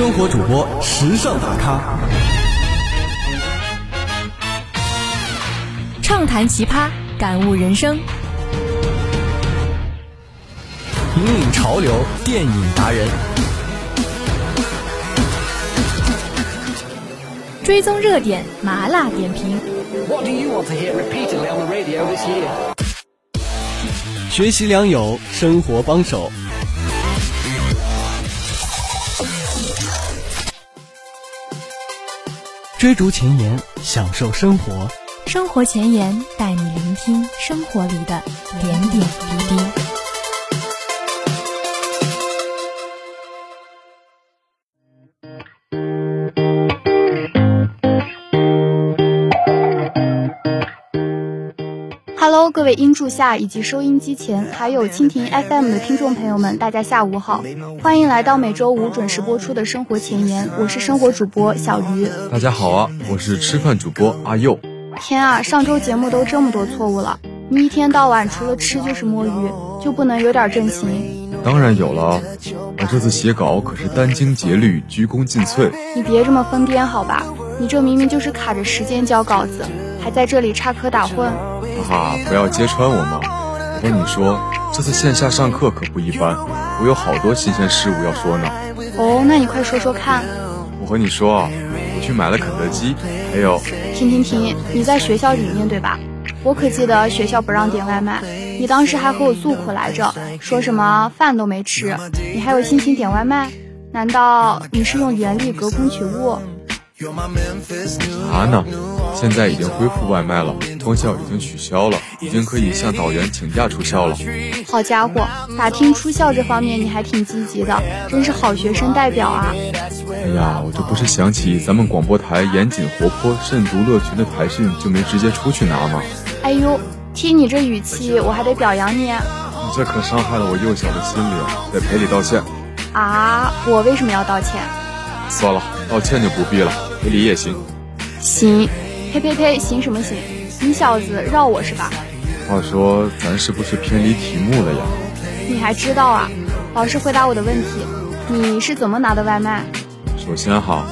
生活主播，时尚大咖，畅谈奇葩，感悟人生，引领潮流，电影达人，追踪热点，麻辣点评。学习良友，生活帮手。追逐前沿，享受生活。生活前沿带你聆听生活里的点点滴滴。各位音柱下以及收音机前，还有蜻蜓 FM 的听众朋友们，大家下午好，欢迎来到每周五准时播出的生活前沿，我是生活主播小鱼。大家好啊，我是吃饭主播阿佑。天啊，上周节目都这么多错误了，你一天到晚除了吃就是摸鱼，就不能有点正形？当然有了，我这次写稿可是殚精竭虑、鞠躬尽瘁。你别这么疯癫好吧？你这明明就是卡着时间交稿子，还在这里插科打诨。哈哈，不要揭穿我嘛！我跟你说，这次线下上课可不一般，我有好多新鲜事物要说呢。哦，那你快说说看。我和你说啊，我去买了肯德基，还有……停停停！你在学校里面对吧？我可记得学校不让点外卖，你当时还和我诉苦来着，说什么饭都没吃，你还有心情点外卖？难道你是用原力隔空取物？啥呢？现在已经恢复外卖了，通宵已经取消了，已经可以向导员请假出校了。好家伙，打听出校这方面你还挺积极的，真是好学生代表啊！哎呀，我这不是想起咱们广播台严谨活泼、慎独乐群的台训，就没直接出去拿吗？哎呦，听你这语气，我还得表扬你。你这可伤害了我幼小的心灵，得赔礼道歉。啊，我为什么要道歉？算了，道歉就不必了，赔礼也行。行，呸呸呸，行什么行？你小子绕我是吧？话说，咱是不是偏离题目了呀？你还知道啊？老师回答我的问题，你是怎么拿的外卖？首先哈，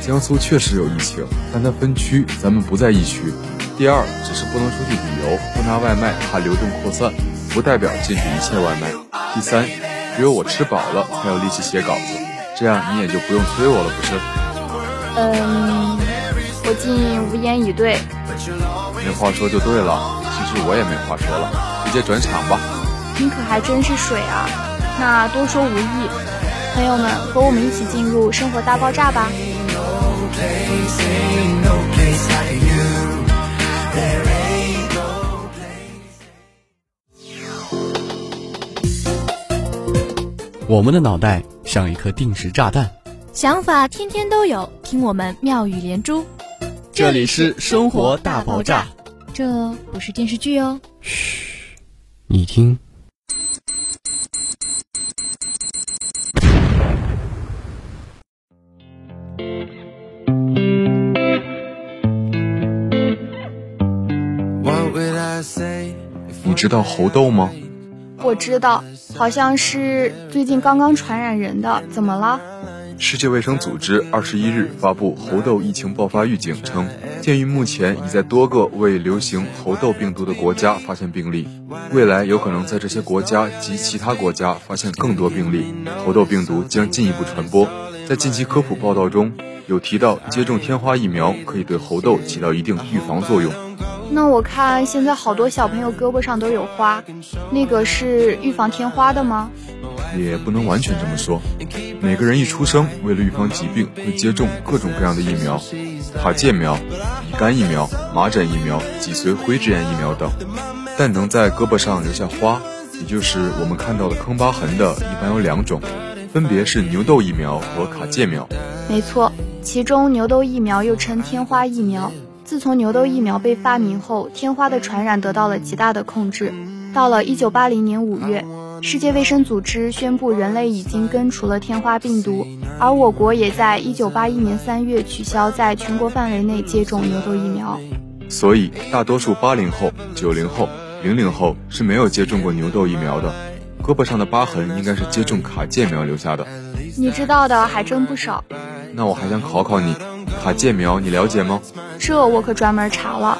江苏确实有疫情，但它分区，咱们不在疫区。第二，只是不能出去旅游，不拿外卖，怕流动扩散，不代表禁止一切外卖。第三，只有我吃饱了才有力气写稿子。这样你也就不用催我了，不是？嗯，我竟无言以对。没话说就对了，其实我也没话说了，直接转场吧。你可还真是水啊！那多说无益，朋友们和我们一起进入生活大爆炸吧。我们的脑袋像一颗定时炸弹，想法天天都有，听我们妙语连珠。这里是生活大爆炸，这不是电视剧哦。嘘，你听。你知道猴痘吗？我知道。好像是最近刚刚传染人的，怎么了？世界卫生组织二十一日发布猴痘疫情爆发预警称，鉴于目前已在多个未流行猴痘病毒的国家发现病例，未来有可能在这些国家及其他国家发现更多病例，猴痘病毒将进一步传播。在近期科普报道中有提到，接种天花疫苗可以对猴痘起到一定预防作用。那我看现在好多小朋友胳膊上都有花，那个是预防天花的吗？也不能完全这么说。每个人一出生，为了预防疾病，会接种各种各样的疫苗，卡介苗、乙肝疫苗、麻疹疫苗、脊髓灰质炎疫苗等。但能在胳膊上留下花，也就是我们看到的坑疤痕的，一般有两种，分别是牛痘疫苗和卡介苗。没错，其中牛痘疫苗又称天花疫苗。自从牛痘疫苗被发明后，天花的传染得到了极大的控制。到了一九八零年五月，世界卫生组织宣布人类已经根除了天花病毒，而我国也在一九八一年三月取消在全国范围内接种牛痘疫苗。所以，大多数八零后、九零后、零零后是没有接种过牛痘疫苗的，胳膊上的疤痕应该是接种卡介苗留下的。你知道的还真不少。那我还想考考你，卡介苗你了解吗？这我可专门查了。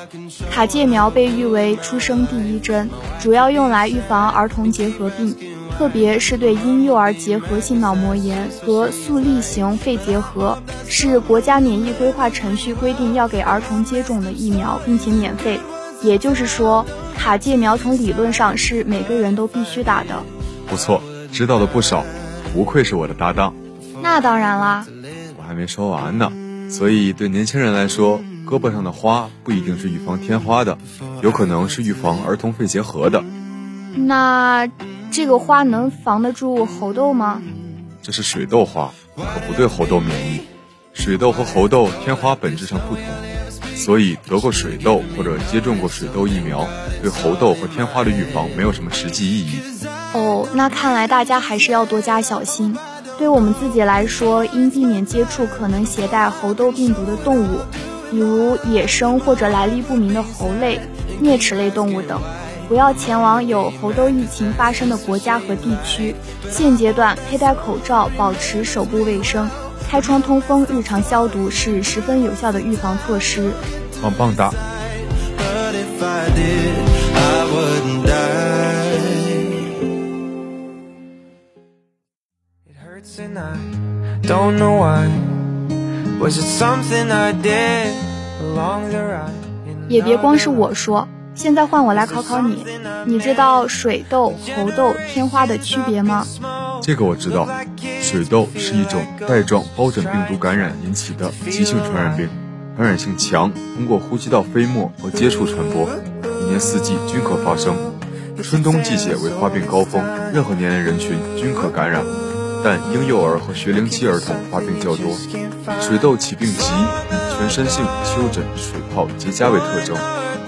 卡介苗被誉为出生第一针，主要用来预防儿童结核病，特别是对婴幼儿结核性脑膜炎和粟粒型肺结核，是国家免疫规划程序规定要给儿童接种的疫苗，并且免费。也就是说，卡介苗从理论上是每个人都必须打的。不错，知道的不少，不愧是我的搭档。那当然啦，我还没说完呢。所以对年轻人来说，胳膊上的花不一定是预防天花的，有可能是预防儿童肺结核的。那这个花能防得住猴痘吗？这是水痘花，可不对猴痘免疫。水痘和猴痘、天花本质上不同。所以得过水痘或者接种过水痘疫苗，对猴痘和天花的预防没有什么实际意义。哦，那看来大家还是要多加小心。对我们自己来说，应避免接触可能携带猴痘病毒的动物，比如野生或者来历不明的猴类、啮齿类动物等。不要前往有猴痘疫情发生的国家和地区。现阶段佩戴口罩，保持手部卫生。开窗通风、日常消毒是十分有效的预防措施。棒棒哒！也别光是我说，现在换我来考考你，你知道水痘、猴痘、天花的区别吗？这个我知道。水痘是一种带状疱疹病毒感染引起的急性传染病，传染性强，通过呼吸道飞沫和接触传播，一年四季均可发生。春冬季节为发病高峰，任何年龄人群均可感染，但婴幼儿和学龄期儿童发病较多。水痘起病急，以全身性丘疹、水泡、结痂为特征，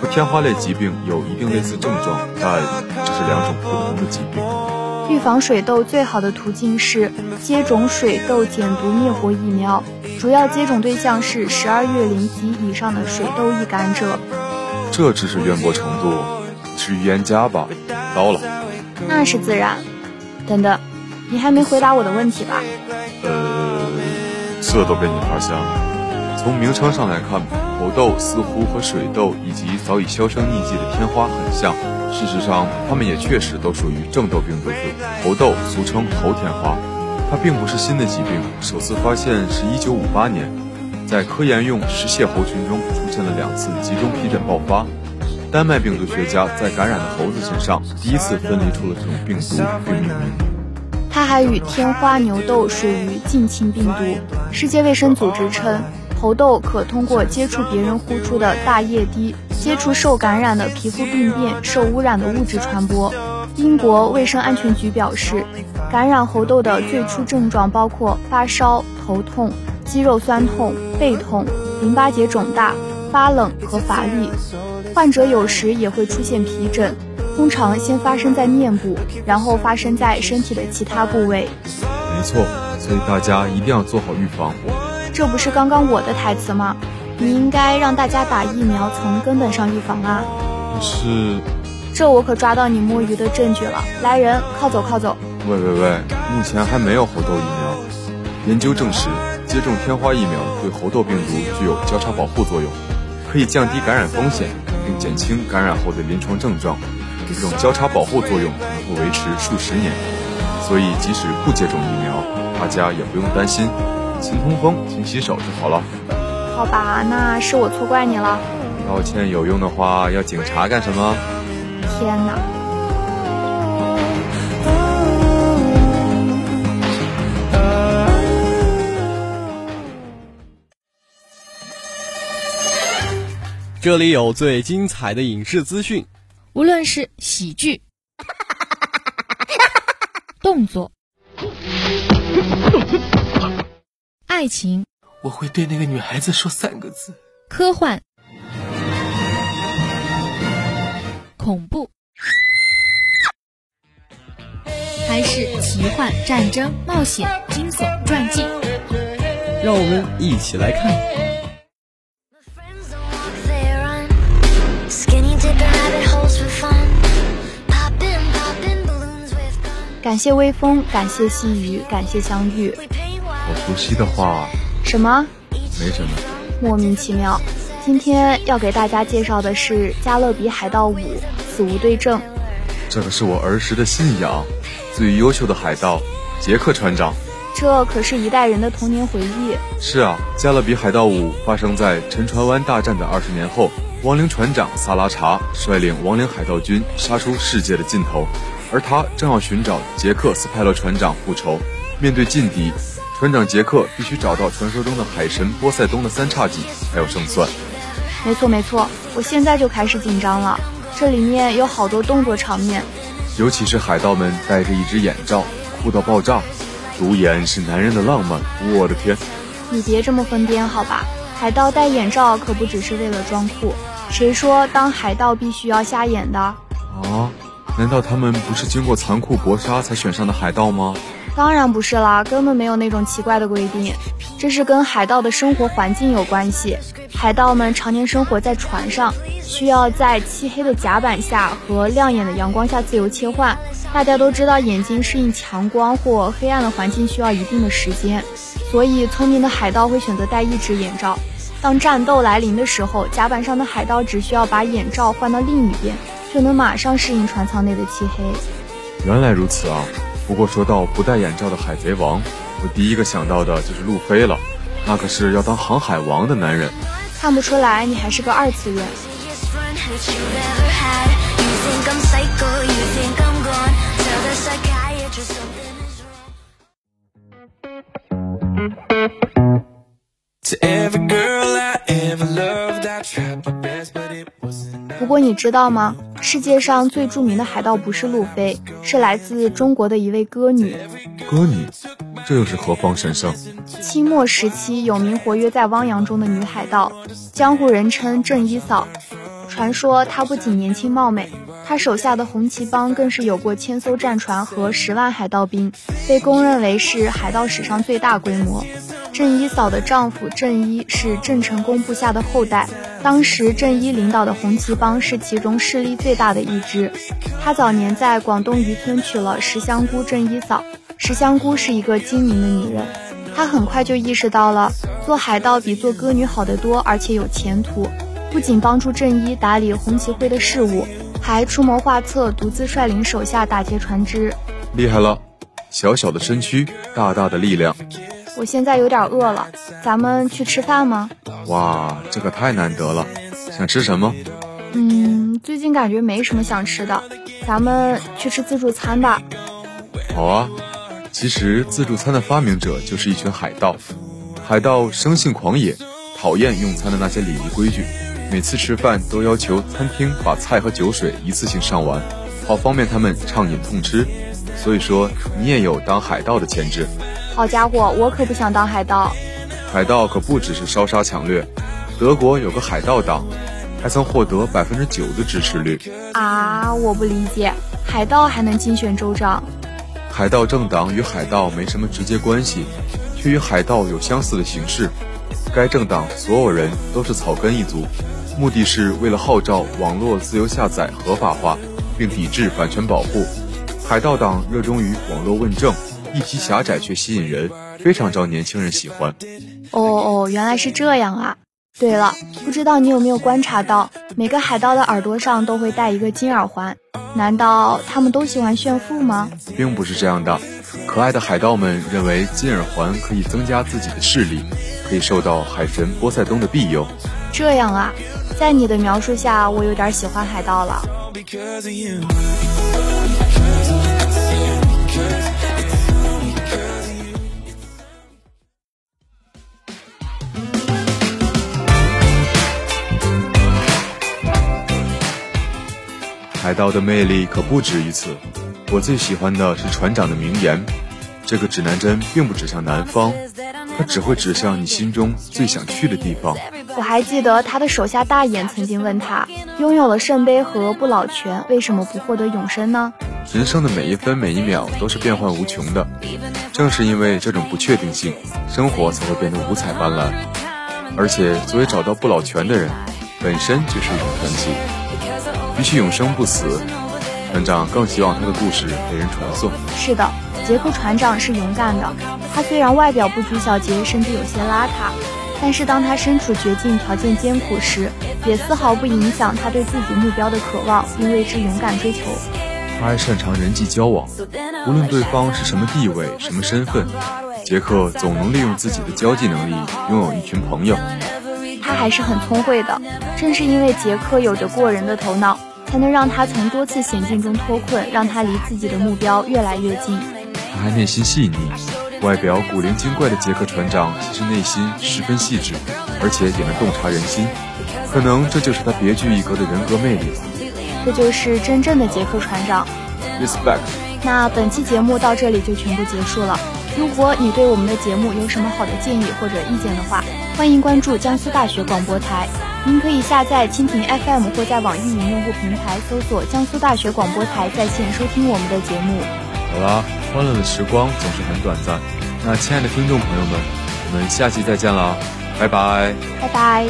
和天花类疾病有一定类似症状，但这是两种不同的疾病。预防水痘最好的途径是接种水痘减毒灭活疫苗，主要接种对象是十二月龄及以上的水痘易感者。这知识渊博程度，是预言家吧？高了。那是自然。等等，你还没回答我的问题吧？呃，这都被你发现了。从名称上来看，猴痘似乎和水痘以及早已销声匿迹的天花很像。事实上，它们也确实都属于正痘病毒属。猴痘俗称猴天花，它并不是新的疾病，首次发现是一九五八年，在科研用食蟹猴群中出现了两次集中皮疹爆发。丹麦病毒学家在感染的猴子身上第一次分离出了这种病毒，并命名。它还与天花、牛痘属于近亲病毒。世界卫生组织称。猴痘可通过接触别人呼出的大液滴、接触受感染的皮肤病变、受污染的物质传播。英国卫生安全局表示，感染猴痘的最初症状包括发烧、头痛、肌肉酸痛、背痛、淋巴结肿大、发冷和乏力。患者有时也会出现皮疹，通常先发生在面部，然后发生在身体的其他部位。没错，所以大家一定要做好预防。这不是刚刚我的台词吗？你应该让大家打疫苗，从根本上预防啊！可是，这我可抓到你摸鱼的证据了。来人，靠走靠走！喂喂喂，目前还没有猴痘疫苗。研究证实，接种天花疫苗对猴痘病毒具有交叉保护作用，可以降低感染风险，并减轻感染后的临床症状。这种交叉保护作用能够维持数十年，所以即使不接种疫苗，大家也不用担心。勤通风，勤洗手就好了。好吧，那是我错怪你了。道歉有用的话，要警察干什么？天哪！这里有最精彩的影视资讯，无论是喜剧、动作。爱情，我会对那个女孩子说三个字：科幻、恐怖，还是奇幻、战争、冒险、惊悚、传记？让我们一起来看。感谢微风，感谢细雨，感谢相遇。我熟悉的话。什么？没什么。莫名其妙。今天要给大家介绍的是《加勒比海盗五：死无对证》。这可是我儿时的信仰，最优秀的海盗杰克船长。这可是一代人的童年回忆。是啊，《加勒比海盗五》发生在沉船湾大战的二十年后，亡灵船长萨拉查率领亡灵海盗军杀出世界的尽头，而他正要寻找杰克斯派勒船长复仇。面对劲敌，船长杰克必须找到传说中的海神波塞冬的三叉戟才有胜算。没错没错，我现在就开始紧张了。这里面有好多动作场面，尤其是海盗们戴着一只眼罩，酷到爆炸。独眼是男人的浪漫，我的天！你别这么疯癫好吧？海盗戴眼罩可不只是为了装酷，谁说当海盗必须要瞎眼的？啊？难道他们不是经过残酷搏杀才选上的海盗吗？当然不是啦，根本没有那种奇怪的规定，这是跟海盗的生活环境有关系。海盗们常年生活在船上，需要在漆黑的甲板下和亮眼的阳光下自由切换。大家都知道，眼睛适应强光或黑暗的环境需要一定的时间，所以聪明的海盗会选择戴一只眼罩。当战斗来临的时候，甲板上的海盗只需要把眼罩换到另一边，就能马上适应船舱内的漆黑。原来如此啊！不过说到不戴眼罩的海贼王，我第一个想到的就是路飞了，那可是要当航海王的男人。看不出来，你还是个二次元。不过你知道吗？世界上最著名的海盗不是路飞，是来自中国的一位歌女。歌女，这又是何方神圣？清末时期有名活跃在汪洋中的女海盗，江湖人称郑一嫂。传说她不仅年轻貌美，她手下的红旗帮更是有过千艘战船和十万海盗兵，被公认为是海盗史上最大规模。郑一嫂的丈夫郑一是郑成功部下的后代，当时郑一领导的红旗帮是其中势力最大的一支。他早年在广东渔村娶了石香姑郑一嫂，石香姑是一个精明的女人，她很快就意识到了做海盗比做歌女好得多，而且有前途。不仅帮助郑一打理红旗会的事务，还出谋划策，独自率领手下打劫船只。厉害了，小小的身躯，大大的力量。我现在有点饿了，咱们去吃饭吗？哇，这可太难得了！想吃什么？嗯，最近感觉没什么想吃的，咱们去吃自助餐吧。好啊，其实自助餐的发明者就是一群海盗。海盗生性狂野，讨厌用餐的那些礼仪规矩，每次吃饭都要求餐厅把菜和酒水一次性上完，好方便他们畅饮痛吃。所以说，你也有当海盗的潜质。好家伙，我可不想当海盗。海盗可不只是烧杀抢掠，德国有个海盗党，还曾获得百分之九的支持率。啊，我不理解，海盗还能竞选州长？海盗政党与海盗没什么直接关系，却与海盗有相似的形式。该政党所有人都是草根一族，目的是为了号召网络自由下载合法化，并抵制版权保护。海盗党热衷于网络问政。议题狭窄却吸引人，非常招年轻人喜欢。哦哦，原来是这样啊！对了，不知道你有没有观察到，每个海盗的耳朵上都会戴一个金耳环？难道他们都喜欢炫富吗？并不是这样的，可爱的海盗们认为金耳环可以增加自己的势力，可以受到海神波塞冬的庇佑。这样啊，在你的描述下，我有点喜欢海盗了。海盗的魅力可不止于此，我最喜欢的是船长的名言。这个指南针并不指向南方，它只会指向你心中最想去的地方。我还记得他的手下大眼曾经问他，拥有了圣杯和不老泉，为什么不获得永生呢？人生的每一分每一秒都是变幻无穷的，正是因为这种不确定性，生活才会变得五彩斑斓。而且，作为找到不老泉的人，本身就是一种传奇。比起永生不死，船长更希望他的故事被人传颂。是的，杰克船长是勇敢的。他虽然外表不拘小节，甚至有些邋遢，但是当他身处绝境、条件艰苦时，也丝毫不影响他对自己目标的渴望，并为之勇敢追求。他还擅长人际交往，无论对方是什么地位、什么身份，杰克总能利用自己的交际能力拥有一群朋友。他还是很聪慧的，正是因为杰克有着过人的头脑，才能让他从多次险境中脱困，让他离自己的目标越来越近。他还内心细腻，外表古灵精怪的杰克船长，其实内心十分细致，而且也能洞察人心。可能这就是他别具一格的人格魅力吧。这就是真正的杰克船长，respect。那本期节目到这里就全部结束了。如果你对我们的节目有什么好的建议或者意见的话，欢迎关注江苏大学广播台。您可以下载蜻蜓 FM 或在网易云用户平台搜索江苏大学广播台在线收听我们的节目。好啦，欢乐的时光总是很短暂。那亲爱的听众朋友们，我们下期再见啦，拜拜，拜拜。